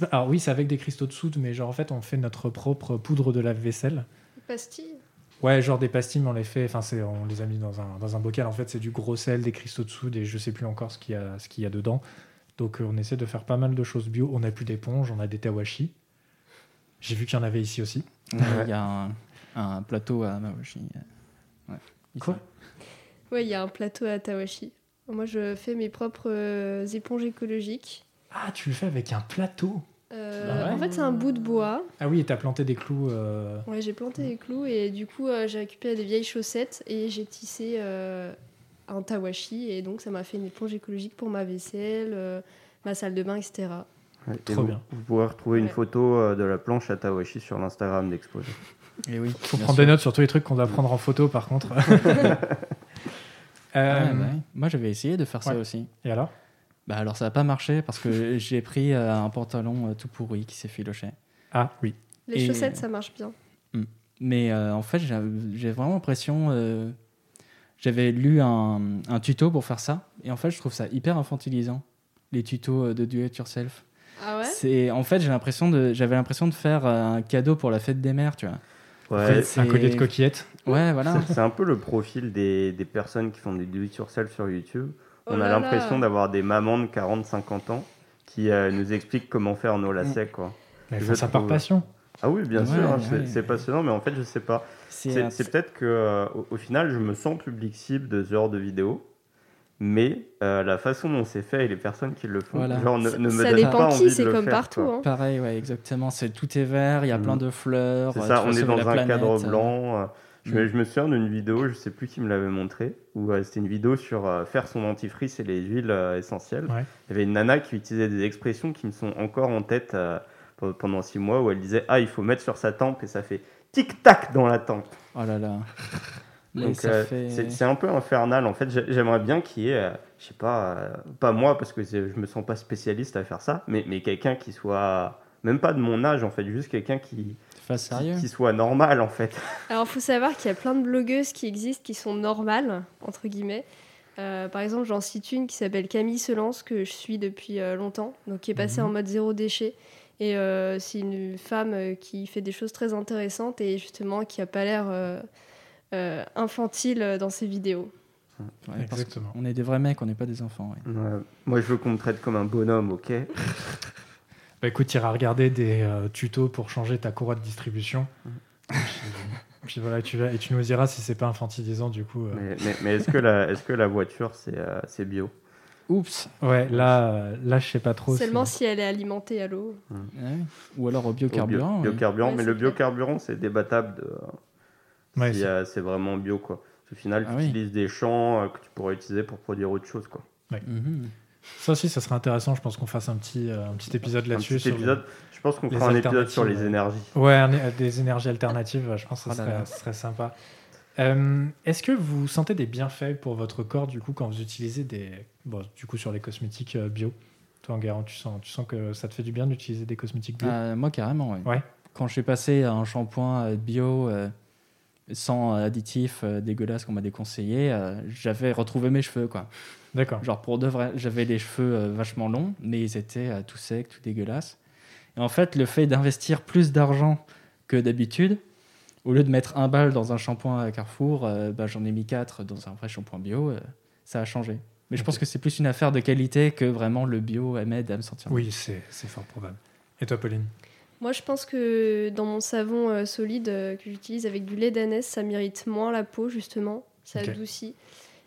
pas- Alors oui, c'est avec des cristaux de soude, mais genre en fait, on fait notre propre poudre de lave-vaisselle. Pastille. Ouais, genre des pastilles, mais on les fait, enfin, c'est, on les a mis dans un, dans un bocal. En fait, c'est du gros sel, des cristaux de soude et je sais plus encore ce qu'il y a, ce qu'il y a dedans. Donc, euh, on essaie de faire pas mal de choses bio. On n'a plus d'éponge, on a des tawashi. J'ai vu qu'il y en avait ici aussi. Ouais, Il y a un, un plateau à Mawashi. Ouais. Quoi Ouais, il y a un plateau à Tawashi. Moi, je fais mes propres euh, éponges écologiques. Ah, tu le fais avec un plateau Euh, ouais. En fait, c'est un bout de bois. Ah oui, et t'as planté des clous. euh, Ouais, j'ai planté les clous et du coup, euh, j'ai récupéré des vieilles chaussettes et j'ai tissé euh, un tawashi et donc ça m'a fait une éponge écologique pour ma vaisselle, euh, ma salle de bain, etc. Ouais, et Trop vous, bien. Vous pourrez retrouver une photo de la planche à Tawashi sur l'Instagram d'Exposé. [laughs] Et oui. Faut prendre sûr. des notes sur tous les trucs qu'on doit prendre en photo, par contre. [laughs] Ah, [laughs] Euh, ouais, bah. Moi, j'avais essayé de faire ça aussi. Et alors? Bah alors, ça n'a pas marché parce que [laughs] j'ai pris euh, un pantalon euh, tout pourri qui s'est filoché. Ah oui. Les Et- chaussettes, ça marche bien. Mais euh, en fait, j'ai vraiment l'impression. euh, J'avais lu un, un tuto pour faire ça. Et en fait, je trouve ça hyper infantilisant. Les tutos de do it yourself. Ah ouais? C'est en fait, j'ai l'impression de, j'avais l'impression de faire un cadeau pour la fête des mères, tu vois. Ouais, c'est- Un collier de coquillettes. Ouais, voilà. c'est- c'est un peu le profil des, des personnes qui font des do it yourself sur YouTube. Oh On là a l'impression d'avoir des mamans de 40-50 ans qui euh, nous expliquent comment faire nos lacets. Quoi. Mais Je ça par passion. Ah oui, bien Ouais, sûr, hein, c'est ouais. passionnant, mais en fait, je sais pas. C'est un- peut-être que euh, au, au final, je me sens public cible de ce genre de vidéos, mais euh, la façon dont c'est fait et les personnes qui le font, Voilà. genre, ne, ne me dépend pas envie c'est comme faire, partout. hein. Pareil, ouais, exactement. C'est tout est vert, il y a Mm. plein de fleurs. C'est ça, on est dans un planète, cadre euh. blanc. Je, me, je me souviens d'une vidéo, je sais plus qui me l'avait montré, où euh, c'était une vidéo sur euh, faire son dentifrice et les huiles euh, essentielles. Ouais. Il y avait une nana qui utilisait des expressions qui me sont encore en tête pe- pendant six mois, où elle disait Ah, il faut mettre sur sa tempe et ça fait tic-tac dans la tempe. Oh là là. Donc fait- c'est c'est un peu infernal. En fait, J'ai- j'aimerais bien qu'il y ait, je sais pas, pas moi parce que je me sens pas spécialiste à faire ça, mais, mais quelqu'un qui soit même pas de mon âge en fait, juste quelqu'un qui, Sérieux. qui, soit normal en fait. Alors, il faut savoir qu'il y a plein de blogueuses qui existent qui sont normales, entre guillemets. Euh, par exemple, j'en cite une qui s'appelle Camille Selance, que je suis depuis euh, longtemps, donc qui est passée Mhm. en mode zéro déchet. Et euh, c'est une femme euh, qui fait des choses très intéressantes et justement qui a pas l'air euh, euh, infantile dans ses vidéos. Ouais, Exactement. qu'on est des vrais mecs, on n'est pas des enfants. ouais. Ouais. Moi, je veux qu'on me traite comme un bonhomme, ok? [laughs] Bah écoute, tu iras regarder des euh, tutos pour changer ta courroie de distribution. puis, [laughs] puis voilà, tu vas, et tu nous diras si c'est pas infantilisant du coup. euh. Mais, mais- mais est-ce que, la- est-ce que la voiture, c'est euh, c'est bio? Oups. Ouais, là, là je sais pas trop. Seulement si- elle est alimentée à l'eau. Ouais. Ou alors au Au bio- biocarburant. ouais. biocarburant, Ouais, mais le biocarburant, c'est débattable de, Ouais, si c'est- euh, vraiment bio, quoi. Au final, Ah tu oui. utilises des champs euh, que tu pourrais utiliser pour produire autre chose, quoi. Mhm. Ça aussi, ça serait intéressant. Je pense qu'on fasse un petit, euh, un petit épisode Un là-dessus. petit sur les- épisode. Je pense qu'on fera un épisode sur les énergies. Ouais, des énergies alternatives, je pense que ça là serait, là. ça serait sympa. Euh, Est-ce que vous sentez des bienfaits pour votre corps du coup quand vous utilisez des, bon, du coup sur les cosmétiques euh, bio? Toi, Enguerrand, tu sens, tu sens que ça te fait du bien d'utiliser des cosmétiques bio? Euh, moi, carrément, ouais. Ouais. Quand je suis passé à un shampoing euh, bio euh, sans additifs euh, dégueulasses qu'on m'a déconseillé, euh, j'avais retrouvé mes cheveux, quoi. D'accord. Genre pour de vrai, j'avais les cheveux euh, vachement longs, mais ils étaient euh, tout secs, tout dégueulasses. Et en fait, le fait d'investir plus d'argent que d'habitude, au lieu de mettre un bal dans un shampoing à Carrefour, euh, bah, j'en ai mis quatre dans un vrai shampoing bio, euh, ça a changé. Mais je pense que c'est plus une affaire de qualité que vraiment le bio m'aide à me sentir mieux. Oui, c'est fort probable. Et toi, Pauline? Moi, je pense que dans mon savon euh, solide euh, que j'utilise avec du lait d'ânesse, ça m'irrite moins la peau, justement. Ça adoucit.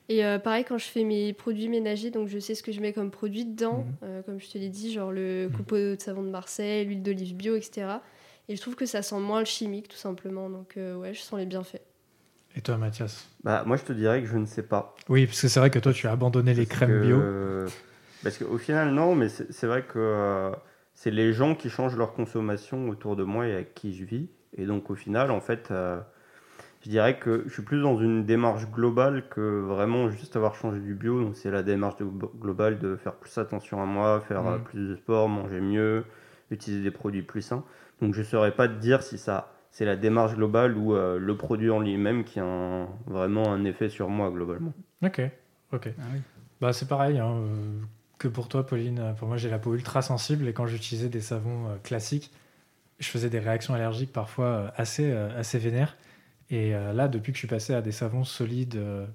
Et euh, pareil, quand je fais mes produits ménagers, donc je sais ce que je mets comme produit dedans, Mhm. euh, comme je te l'ai dit, genre le Mhm. copeau de savon de Marseille, l'huile d'olive bio, etc. Et je trouve que ça sent moins le chimique, tout simplement. Donc, euh, ouais, je sens les bienfaits. Et toi, Mathias? Bah, moi, je te dirais que je ne sais pas. Oui, parce que c'est vrai que toi, tu as abandonné les crèmes que- bio. [laughs] Parce qu'au final, non, mais c'est c'est vrai que euh, c'est les gens qui changent leur consommation autour de moi et avec qui je vis. Et donc, au final, en fait, euh, je dirais que je suis plus dans une démarche globale que vraiment juste avoir changé du bio. Donc, c'est la démarche de- globale de faire plus attention à moi, faire euh, Mhm. plus de sport, manger mieux, utiliser des produits plus sains. Donc, je ne saurais pas te dire si ça. C'est la démarche globale ou euh, le produit en lui-même qui a un- vraiment un effet sur moi globalement. Ok, ok. Ah oui. Bah, c'est pareil hein, que pour toi, Pauline. Pour moi, j'ai la peau ultra sensible et quand j'utilisais des savons euh, classiques, je faisais des réactions allergiques parfois euh, assez, euh, assez vénères. Et euh, là, depuis que je suis passé à des savons solides, euh, un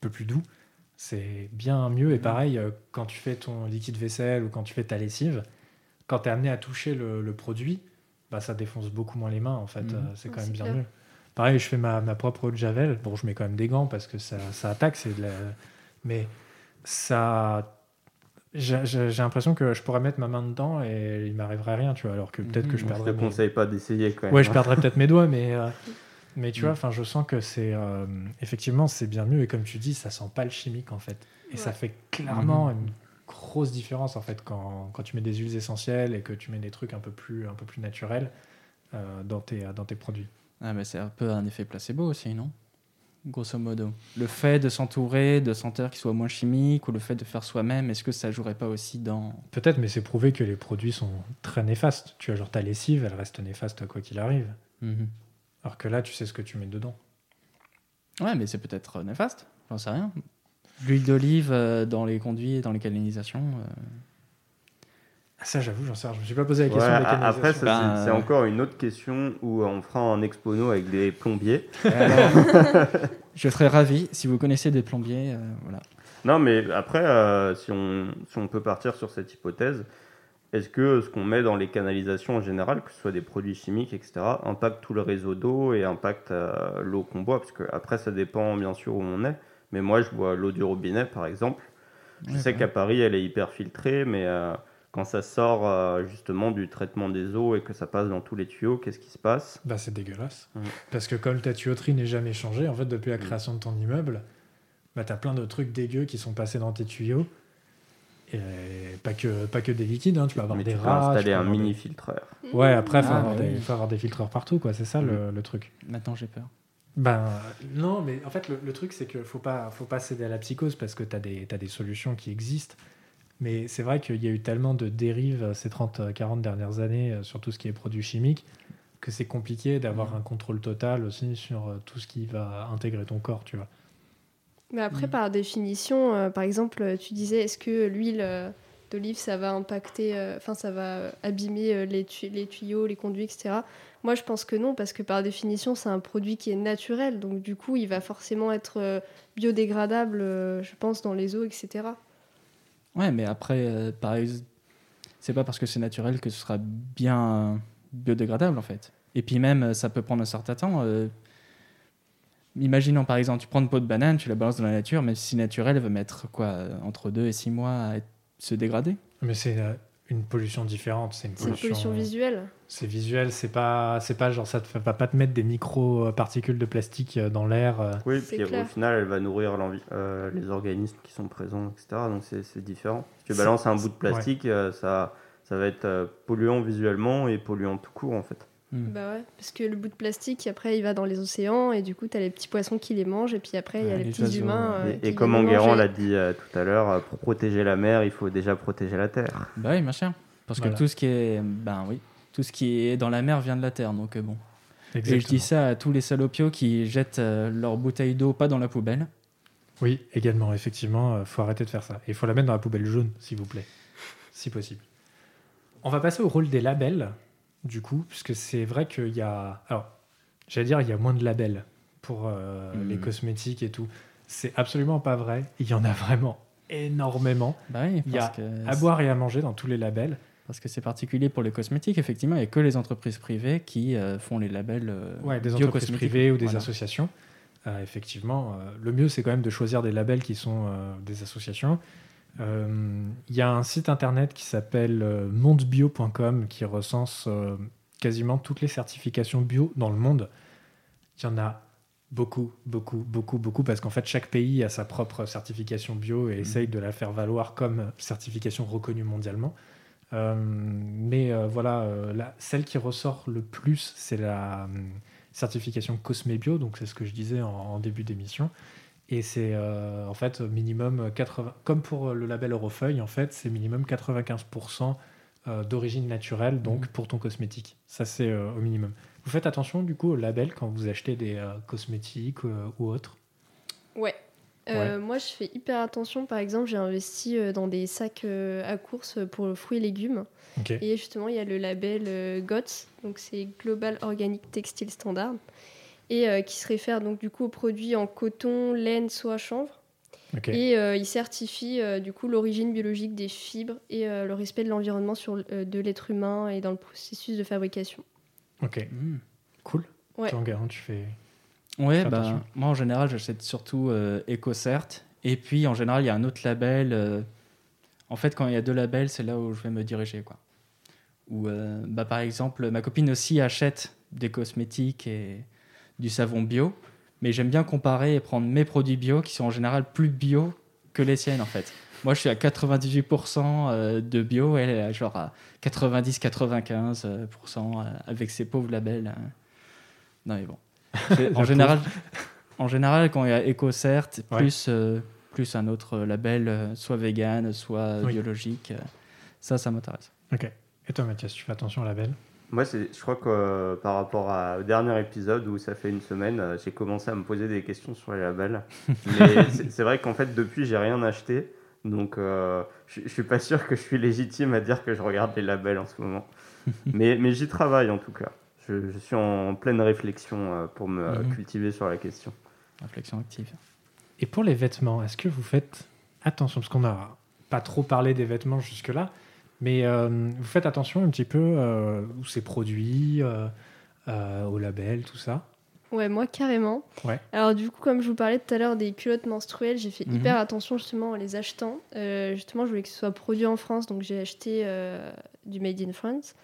peu plus doux, c'est bien mieux. Et pareil, euh, quand tu fais ton liquide vaisselle ou quand tu fais ta lessive, quand tu es amené à toucher le, le produit, bah, ça défonce beaucoup moins les mains. En fait. Euh, c'est quand même bien clair. mieux. Pareil, je fais ma, ma propre eau de javel. Bon, je mets quand même des gants parce que ça, ça attaque, c'est de la... mais ça. J'ai l'impression que je pourrais mettre ma main dedans et il m'arriverait rien, tu vois. Alors que peut-être que je Moi, je perdrais. te mes- conseille pas d'essayer quand même. Ouais, je hein. perdrais peut-être mes doigts, mais, euh, [laughs] mais tu Mm. vois, enfin, je sens que c'est euh, effectivement c'est bien mieux et comme tu dis, ça sent pas le chimique en fait. Et ça fait clairement Mhm. une grosse différence en fait quand, quand tu mets des huiles essentielles et que tu mets des trucs un peu plus un peu plus naturels euh, dans tes dans tes produits. Ah, mais c'est un peu un effet placebo aussi, non? Grosso modo. Le fait de s'entourer de senteurs qui soient moins chimiques ou le fait de faire soi-même, est-ce que ça jouerait pas aussi dans. Peut-être, mais c'est prouvé que les produits sont très néfastes. Tu vois, genre ta lessive, elle reste néfaste quoi qu'il arrive. Mhm. Alors que là, tu sais ce que tu mets dedans. Ouais, mais c'est peut-être euh, néfaste, j'en sais rien. L'huile d'olive euh, dans les conduits, dans les canalisations. euh, ça, j'avoue, j'en sais rien. Je me suis pas posé la Ouais, question. de la a- après. Ben, c'est- c'est euh, encore une autre question où on fera un expono avec des plombiers. [laughs] Je serais ravi si vous connaissez des plombiers. euh, voilà. Non, mais après, euh, si, on, si on peut partir sur cette hypothèse, est-ce que ce qu'on met dans les canalisations en général, que ce soit des produits chimiques, etc., impacte tout le réseau d'eau et impacte euh, l'eau qu'on boit? Parce que après, ça dépend bien sûr où on est. Mais moi, je bois l'eau du robinet, par exemple. Je Ouais, sais bah. qu'à Paris, elle est hyper filtrée, mais euh, quand ça sort euh, justement du traitement des eaux et que ça passe dans tous les tuyaux, qu'est-ce qui se passe? Bah, c'est dégueulasse. Parce que comme ta tuyauterie n'est jamais changée, en fait, depuis la Mhm. création de ton immeuble, bah, tu as plein de trucs dégueux qui sont passés dans tes tuyaux. Et pas que, pas que des liquides, hein. tu peux avoir Mais des tu peux rats. tu installer peux un avoir mini filtreur. Ouais, après, il faut, Ah, des- oui. faut avoir des filtreurs partout, quoi. C'est ça le, le truc. Maintenant, j'ai peur. Ben non, mais en fait, le, le truc, c'est qu'il faut pas, faut pas céder à la psychose parce que tu as, as des solutions qui existent. Mais c'est vrai qu'il y a eu tellement de dérives euh, ces 30-40 dernières années euh, sur tout ce qui est produits chimiques que c'est compliqué d'avoir Mhm. un contrôle total aussi sur euh, tout ce qui va intégrer ton corps, tu vois. Mais après, Mm. par définition, euh, par exemple, euh, tu disais, est-ce que l'huile euh, d'olive, ça va impacter, euh, enfin, ça va euh, abîmer euh, les, tu- les tuyaux, les conduits, etc. Moi, je pense que non, parce que par définition, c'est un produit qui est naturel. Donc, du coup, il va forcément être euh, biodégradable, euh, je pense, dans les eaux, etc. Ouais, mais après, euh, pareil, c'est pas parce que c'est naturel que ce sera bien biodégradable en fait. Et puis même, euh, ça peut prendre un certain temps. euh, Imaginons par exemple, tu prends une peau de banane, tu la balances dans la nature, même si c'est naturel, elle va mettre quoi, euh, entre 2 et 6 mois à se dégrader. Mais c'est euh, une pollution différente. C'est une pollution, visuelle. C'est visuel, c'est pas, c'est pas genre ça te va pas te mettre des micro-particules de plastique euh, dans l'air. euh. Oui, puis au final, elle va nourrir l'envie, euh, les organismes qui sont présents, etc. Donc c'est c'est différent. Si tu balances un bout de plastique, euh, ça, ça va être polluant visuellement et polluant tout court en fait. Mm. Bah ouais, parce que le bout de plastique, après, il va dans les océans et du coup, t'as les petits poissons qui les mangent et puis après, il y a Ouais, les les petits oiseaux, humains. euh, et qui et comme Enguerrand l'a dit euh, tout à l'heure, euh, pour protéger la mer, il faut déjà protéger la terre. Bah oui, bien sûr. Parce Voilà. que tout ce qui est, ben oui, tout ce qui est dans la mer vient de la terre, donc euh, bon. Et je Exactement. dis ça à tous les salopios qui jettent euh, leurs bouteilles d'eau pas dans la poubelle. Oui, également, effectivement, euh, faut arrêter de faire ça. Et il faut la mettre dans la poubelle jaune, s'il vous plaît, si possible. On va passer au rôle des labels, du coup, puisque c'est vrai qu'il y a. Alors, j'allais dire, il y a moins de labels pour euh, Mhm. les cosmétiques et tout. C'est absolument pas vrai. Il y en a vraiment énormément. Bah oui, Il y a À boire et à manger dans tous les labels. Parce que c'est particulier pour les cosmétiques, effectivement, il n'y a que les entreprises privées qui euh, font les labels euh, Ouais, des entreprises privées ou des Voilà. associations. Euh, effectivement, le mieux, c'est quand même de choisir des labels qui sont des associations. Euh, Il y a un site internet qui s'appelle euh, mondebio.com qui recense euh, quasiment toutes les certifications bio dans le monde. Il y en a beaucoup, beaucoup, beaucoup, beaucoup, parce qu'en fait, chaque pays a sa propre certification bio et Mhm. essaye de la faire valoir comme certification reconnue mondialement. Euh, mais voilà, la- celle qui ressort le plus, c'est la certification Cosme Bio, donc c'est ce que je disais en, en début d'émission. Et c'est euh, en fait minimum 80, comme pour le label Eurofeuille, en fait, c'est minimum 95% euh, d'origine naturelle, donc Mhm. pour ton cosmétique. Ça, c'est euh, au minimum. Vous faites attention du coup au label quand vous achetez des euh, cosmétiques euh, ou autres? Ouais. Euh, Moi, je fais hyper attention. Par exemple, j'ai investi euh, dans des sacs euh, à course pour fruits et légumes. Et justement, il y a le label euh, GOTS, donc c'est Global Organic Textile Standard, et euh, qui se réfère donc du coup aux produits en coton, laine, soie, chanvre. Et euh, il certifie euh, du coup l'origine biologique des fibres et euh, le respect de l'environnement sur euh, de l'être humain et dans le processus de fabrication. Ok. Mm. Cool. Ouais. Toi, Enguerrand, tu fais. Ouais, Fais bah, moi en général, j'achète surtout euh, EcoCert. Et puis en général, il y a un autre label. euh, en fait, quand il y a deux labels, c'est là où je vais me diriger. Quoi. Ou, euh, bah, par exemple, ma copine aussi achète des cosmétiques et du savon bio. Mais j'aime bien comparer et prendre mes produits bio qui sont en général plus bio que les siennes en fait. Moi, je suis à 98% euh, de bio, elle est à genre à 90-95% euh, avec ses pauvres labels. hein. Non, mais bon. [laughs] En, général, [laughs] en général, quand il y a EcoCert, Ouais. plus, euh, plus un autre label, euh, soit vegan, soit Oui. biologique, euh, ça, ça m'intéresse. Ok. Et toi, Mathias, tu fais attention au label Moi, je crois que euh, par rapport à- au dernier épisode où ça fait une semaine, euh, j'ai commencé à me poser des questions sur les labels. [laughs] Mais c'est c'est vrai qu'en fait, depuis, j'ai rien acheté. Donc, euh, je je suis pas sûr que je suis légitime à dire que je regarde les labels en ce moment. [laughs] mais mais j'y travaille en tout cas. Je, je suis en pleine réflexion euh, pour me euh, Mhm. cultiver sur la question. Réflexion active. Et pour les vêtements, est-ce que vous faites attention? Parce qu'on n'a pas trop parlé des vêtements jusque-là, mais euh, vous faites attention un petit peu euh, où c'est produit, euh, euh, au label, tout ça Ouais, moi carrément. Ouais. Alors du coup, comme je vous parlais tout à l'heure des culottes menstruelles, j'ai fait Mhm. hyper attention justement en les achetant. Justement, je voulais que ce soit produit en France, donc j'ai acheté du Made in France.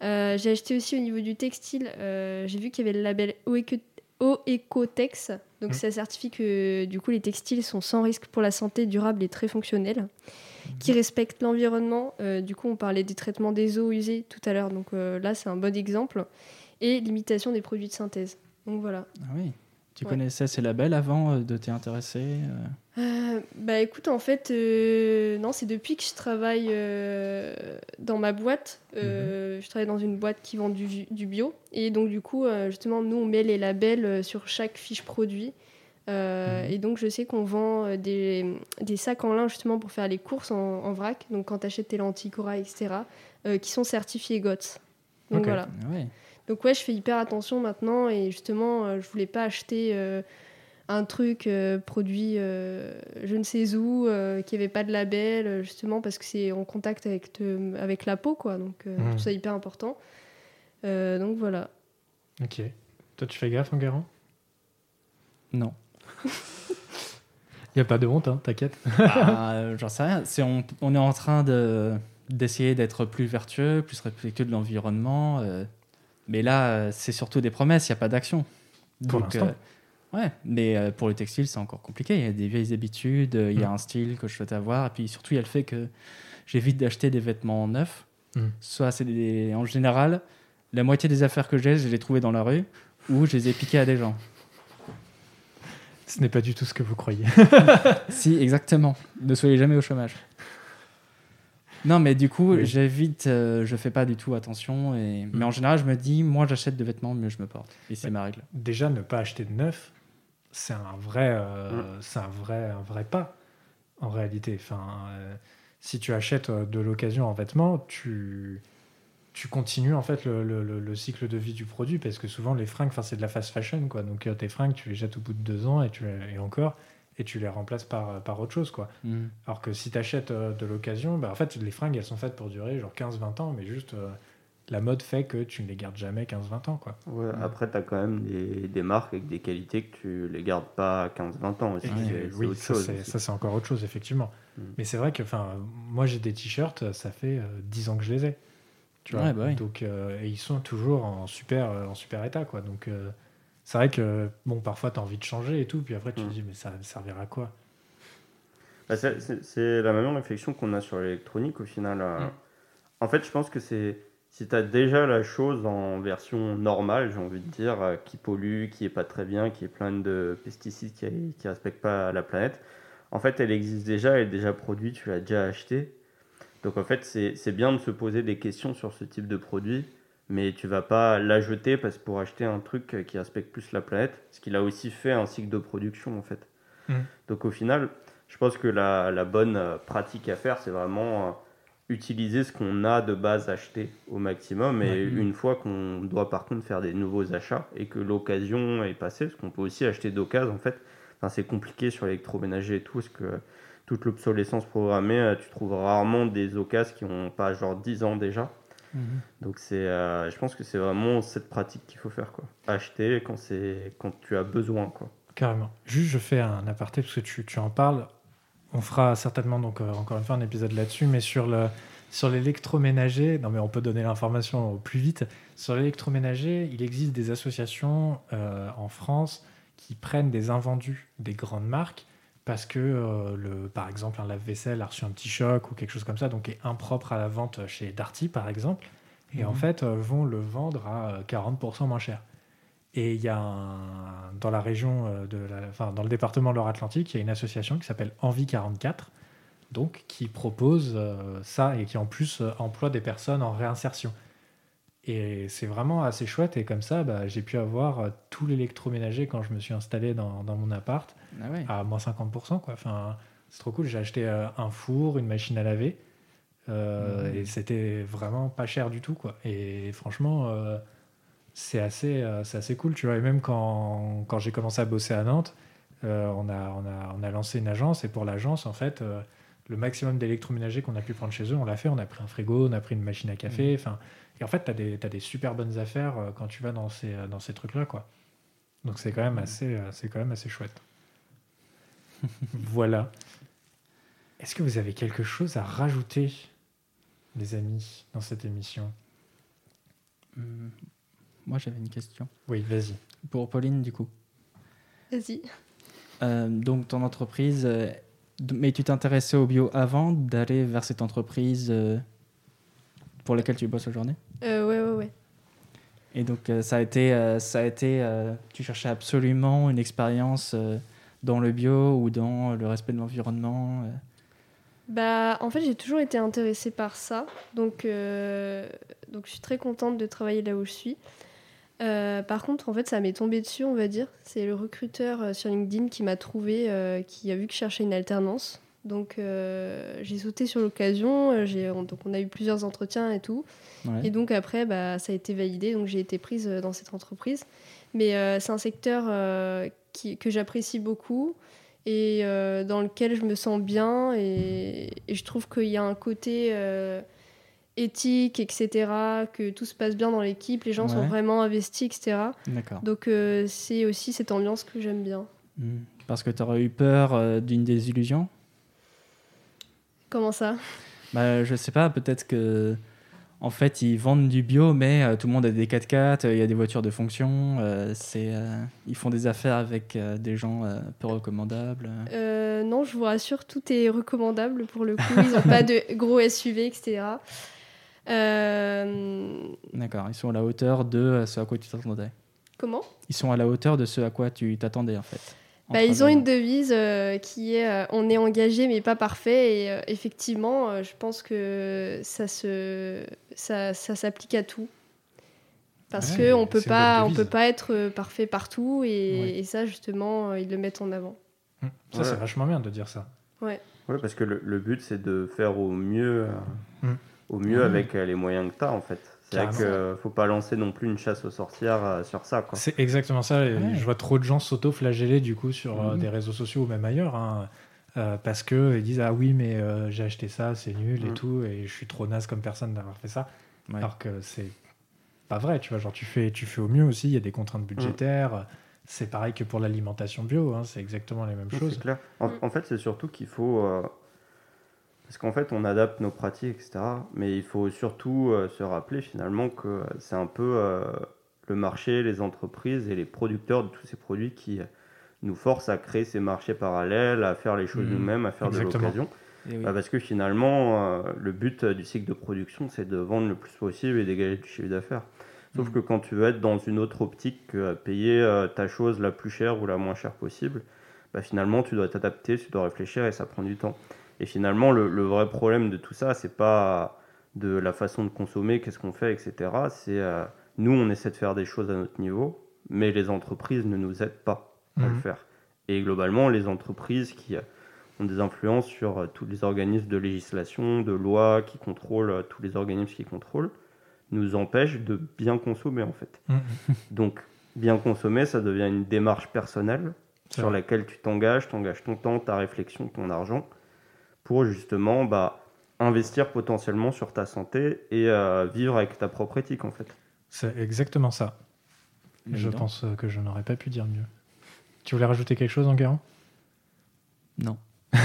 J'ai acheté aussi au niveau du textile, j'ai vu qu'il y avait le label Oeco- Oecotex, donc Mhm. ça certifie que du coup les textiles sont sans risque pour la santé, durables et très fonctionnels, qui respectent l'environnement. Euh, du coup, on parlait des traitements des eaux usées tout à l'heure, donc euh, là c'est un bon exemple, et l'imitation des produits de synthèse. Donc voilà. Ah oui. Tu Ouais. connaissais ces labels avant euh, de t'y intéresser euh bah écoute, en fait, non, c'est depuis que je travaille dans ma boîte. Euh, Je travaille dans une boîte qui vend du, du bio. Et donc, du coup, justement, nous, on met les labels sur chaque fiche produit. Euh, Mhm. Et donc, je sais qu'on vend euh, des, des sacs en lin, justement, pour faire les courses en, en vrac. Donc, quand tu achètes tes lentilles Cora, etc., euh, qui sont certifiés GOTS. Donc, voilà. Ah ouais. Donc ouais, je fais hyper attention maintenant et justement, euh, je voulais pas acheter euh, un truc euh, produit euh, je ne sais où, euh, qui avait pas de label, justement parce que c'est en contact avec, te- avec la peau, quoi. Donc euh, Mhm. tout ça hyper important. Euh, donc voilà. Ok. Toi, tu fais gaffe, Enguerrand? Non. [laughs] Il n'y a pas de honte, hein, t'inquiète. [laughs] Bah, euh, J'en sais rien. On, on est en train de, d'essayer d'être plus vertueux, plus respectueux de l'environnement. euh, mais là, euh, c'est surtout des promesses, il n'y a pas d'action. Pour Donc, l'instant. euh, ouais, mais pour le textile, c'est encore compliqué. Il y a des vieilles habitudes, il y a Mm. un style que je souhaite avoir. Et puis surtout, il y a le fait que j'évite d'acheter des vêtements neufs. Mm. Soit c'est des... en général, la moitié des affaires que j'ai, je les trouvées dans la rue ou je les ai piquées à des gens. Ce n'est pas du tout ce que vous croyez. [laughs] si, exactement. Ne soyez jamais au chômage. Non, mais du coup, Oui. j'évite, euh, je fais pas du tout attention. Et... Mm. Mais en général, je me dis, moins j'achète de vêtements, mieux je me porte. Et c'est ma règle. Déjà, ne pas acheter de neuf, c'est un vrai, euh, Mm. c'est un vrai, un vrai pas en réalité. Enfin, euh, si tu achètes euh, de l'occasion en vêtements, tu, tu continues en fait le, le- le- le cycle de vie du produit parce que souvent les fringues, enfin, c'est de la fast fashion quoi. Donc euh, tes fringues, tu les jettes au bout de deux ans et tu et encore et tu les remplaces par, par autre chose quoi. Mm. Alors que si tu achètes de l'occasion, bah, en fait, les fringues, elles sont faites pour durer genre 15-20 ans, mais juste euh, la mode fait que tu ne les gardes jamais 15-20 ans. Quoi. Ouais, Mm. Après, tu as quand même des, des marques avec des qualités que tu les gardes pas 15-20 ans. aussi. Et, euh, c'est oui, autre ça chose. c'est, aussi. ça, c'est encore autre chose, effectivement. Mm. Mais c'est vrai que enfin, moi, j'ai des t-shirts, ça fait euh, 10 ans que je les ai. Tu vois Ouais, bah oui. Donc, euh, et ils sont toujours en super, euh, en super état. Quoi. Donc, euh, c'est vrai que bon, parfois, tu as envie de changer et tout, puis après, tu Mm. te dis, mais ça servira à quoi? Bah, c'est- la même réflexion qu'on a sur l'électronique au final. Mm. En fait, je pense que c'est si tu as déjà la chose en version normale, j'ai envie de dire, qui pollue, qui est pas très bien, qui est pleine de pesticides, qui ne respecte pas la planète, en fait, elle existe déjà, elle est déjà produite, tu l'as déjà acheté. Donc en fait, c'est bien de se poser des questions sur ce type de produit, mais tu vas pas la jeter parce pour acheter un truc qui respecte plus la planète, parce qu'il a aussi fait un cycle de production en fait. Mm. Donc au final, je pense que la, la bonne euh, pratique à faire, c'est vraiment euh, utiliser ce qu'on a de base acheté au maximum. Et une fois qu'on doit par contre faire des nouveaux achats et que l'occasion est passée, parce qu'on peut aussi acheter d'occasion en fait. Enfin, c'est compliqué sur l'électroménager et tout, parce que toute l'obsolescence programmée, euh, tu trouves rarement des occasions qui ont pas genre 10 ans déjà. Mhm. Donc c'est, euh, je pense que c'est vraiment cette pratique qu'il faut faire quoi. Acheter quand c'est quand tu as besoin quoi. Carrément. Juste, je fais un aparté parce que tu, tu en parles. On fera certainement donc euh, encore une fois un épisode là-dessus, mais sur le sur l'électroménager, non mais on peut donner l'information au plus vite. Sur l'électroménager, il existe des associations euh, en France qui prennent des invendus des grandes marques parce que euh, le, par exemple un lave-vaisselle a reçu un petit choc ou quelque chose comme ça, donc est impropre à la vente chez Darty par exemple, et en Mhm. fait euh, vont le vendre à euh, 40% moins cher. Et il y a un, dans la région euh, de la, enfin, dans le département de Loire-Atlantique, il y a une association qui s'appelle Envie 44, donc qui propose euh, ça et qui en plus euh, emploie des personnes en réinsertion. Et c'est vraiment assez chouette. Et comme ça, bah, j'ai pu avoir euh, tout l'électroménager quand je me suis installé dans, dans mon appart Ah ouais. à moins 50%. Quoi. Enfin, c'est trop cool. J'ai acheté euh, un four, une machine à laver. euh. Et c'était vraiment pas cher du tout. Quoi. Et franchement, euh, c'est assez, euh, c'est assez cool. Tu vois. Et même quand, quand j'ai commencé à bosser à Nantes, on, a, on, a, on a lancé une agence. Et pour l'agence, en fait, le maximum d'électroménager qu'on a pu prendre chez eux, on l'a fait. On a pris un frigo, on a pris une machine à café. Enfin, et en fait, tu as des, t'as des super bonnes affaires euh, quand tu vas dans ces, euh, dans ces trucs-là. Quoi. Donc c'est quand, même assez, euh, c'est quand même assez chouette. [laughs] voilà. Est-ce que vous avez quelque chose à rajouter, les amis, dans cette émission? Hum, Moi, j'avais une question. Oui, vas-y. Pour Pauline, du coup. Vas-y. Euh, donc, ton entreprise, euh, mais tu t'intéressais au bio avant d'aller vers cette entreprise euh, pour laquelle tu bosses aujourd'hui? Euh, ouais, ouais, ouais. Et donc, euh, ça a été, euh, ça a été tu cherchais absolument une expérience dans le bio ou dans le respect de l'environnement. Bah, en fait, j'ai toujours été intéressée par ça. Donc, euh, donc, je suis très contente de travailler là où je suis. Euh, par contre, en fait, ça m'est tombé dessus, on va dire. C'est le recruteur euh, sur LinkedIn qui m'a trouvé, euh, qui a vu que je cherchais une alternance. Donc, j'ai sauté sur l'occasion. on- Donc, on a eu plusieurs entretiens et tout. Ouais. Et donc, après, bah, ça a été validé. Donc, j'ai été prise dans cette entreprise. Mais c'est un secteur qui, que j'apprécie beaucoup et dans lequel je me sens bien. Et, et je trouve qu'il y a un côté éthique, etc., que tout se passe bien dans l'équipe, les gens sont vraiment investis, etc. Donc, euh, c'est aussi cette ambiance que j'aime bien. Hum. Parce que tu aurais eu peur euh, d'une désillusion? Comment ça? Bah, je sais pas, peut-être que. En fait, ils vendent du bio, mais euh, tout le monde a des 4x4, euh, il y a des voitures de fonction. c'est, ils font des affaires avec des gens peu recommandables. Non, je vous rassure, tout est recommandable pour le coup. Ils n'ont pas [laughs] de gros SUV, etc. Euh, D'accord, ils sont à la hauteur de euh, ce à quoi tu t'attendais. comment? Ils sont à la hauteur de ce à quoi tu t'attendais, en fait. bah, Ils ont une devise euh, qui est euh, on est engagé mais pas parfait. Et euh, effectivement, euh, je pense que ça se ça, ça s'applique à tout. Parce Ouais, qu'on peut c'est une pas on peut pas être parfait partout et, ça justement euh, ils le mettent en avant. Hum, Ça, Ouais. c'est vachement bien de dire ça. Ouais. Ouais, parce que le, le but, c'est de faire au mieux, euh, Mm. Au mieux avec euh, les moyens que tu as, en fait. C'est vrai qu'il ne faut pas lancer non plus une chasse aux sorcières euh, sur ça. Quoi. C'est exactement ça. Ouais. Je vois trop de gens s'auto-flageller du coup sur euh, Mhm. des réseaux sociaux ou même ailleurs. hein, euh, parce que ils disent ah oui mais euh, j'ai acheté ça c'est nul et Mhm. tout et je suis trop naze comme personne d'avoir fait ça Ouais. alors que c'est pas vrai tu vois genre tu fais tu fais au mieux aussi il y a des contraintes budgétaires c'est pareil que pour l'alimentation bio hein, c'est exactement les mêmes Oui, choses clair. En, en fait, c'est surtout qu'il faut. euh, parce qu'en fait, on adapte nos pratiques, etc. Mais il faut surtout euh, se rappeler finalement que euh, c'est un peu euh, le marché, les entreprises et les producteurs de tous ces produits qui nous forcent à créer ces marchés parallèles, à faire les choses Mhm. nous-mêmes, à faire Exactement. de l'occasion. Oui. Bah, parce que finalement, euh, le but du cycle de production, c'est de vendre le plus possible et dégager du chiffre d'affaires. Sauf Mhm. que quand tu veux être dans une autre optique que payer ta chose la plus chère ou la moins chère possible, bah, finalement, tu dois t'adapter, tu dois réfléchir et ça prend du temps. Et finalement, le, le vrai problème de tout ça, c'est pas de la façon de consommer, qu'est-ce qu'on fait, etc. C'est euh, nous, on essaie de faire des choses à notre niveau, mais les entreprises ne nous aident pas à le Mhm. faire. Et globalement, les entreprises qui euh, ont des influences sur euh, tous les organismes de législation, de loi qui contrôlent, euh, tous les organismes qui contrôlent, nous empêchent de bien consommer en fait. Mhm. [laughs] Donc, bien consommer, ça devient une démarche personnelle sur vrai. laquelle tu t'engages, t'engages ton temps, ta réflexion, ton argent, pour justement bah, investir potentiellement sur ta santé et euh, vivre avec ta propre éthique en fait. c'est exactement ça je pense euh, que je n'aurais pas pu dire mieux tu voulais rajouter quelque chose Enguerrand? Non. [laughs] [laughs]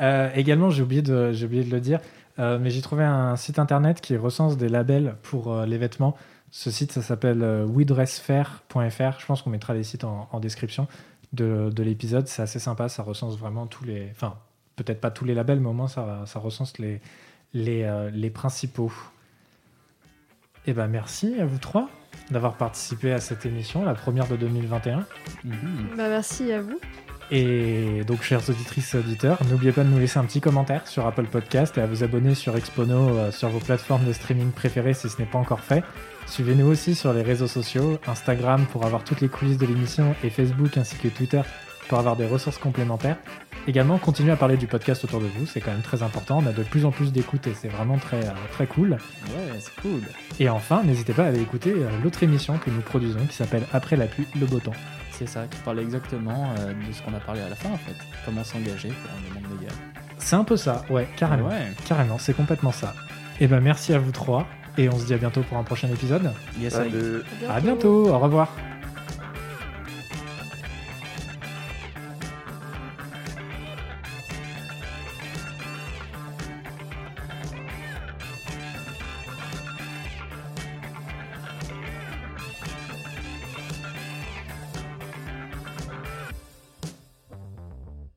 Euh, également, j'ai oublié, de, j'ai oublié de le dire, euh, mais j'ai trouvé un site internet qui recense des labels pour euh, les vêtements. Ce site, ça s'appelle euh, wedressfair.fr. Je pense qu'on mettra les sites en, en description de, de l'épisode. C'est assez sympa, ça recense vraiment tous les. Enfin, peut-être pas tous les labels, mais au moins ça, ça recense les, les, euh, les principaux. Et ben merci à vous trois d'avoir participé à cette émission, la première de 2021. Mhm. Bah, merci à vous. Et donc, chères auditrices et auditeurs, n'oubliez pas de nous laisser un petit commentaire sur Apple Podcast et à vous abonner sur Expono euh, sur vos plateformes de streaming préférées si ce n'est pas encore fait. Suivez-nous aussi sur les réseaux sociaux, Instagram pour avoir toutes les coulisses de l'émission et Facebook ainsi que Twitter pour avoir des ressources complémentaires. Également, continuez à parler du podcast autour de vous, c'est quand même très important. On a de plus en plus d'écoute et c'est vraiment très, euh, très cool. Ouais, c'est cool. Et enfin, n'hésitez pas à aller écouter euh, l'autre émission que nous produisons qui s'appelle Après la pluie, le beau temps. C'est ça, qui parle exactement euh, de ce qu'on a parlé à la fin, en fait. Comment s'engager pour un monde légal. C'est un peu ça, ouais, carrément. Ouais. Carrément, c'est complètement ça. Et ben merci à vous trois et on se dit à bientôt pour un prochain épisode. Yes. À bientôt, au revoir.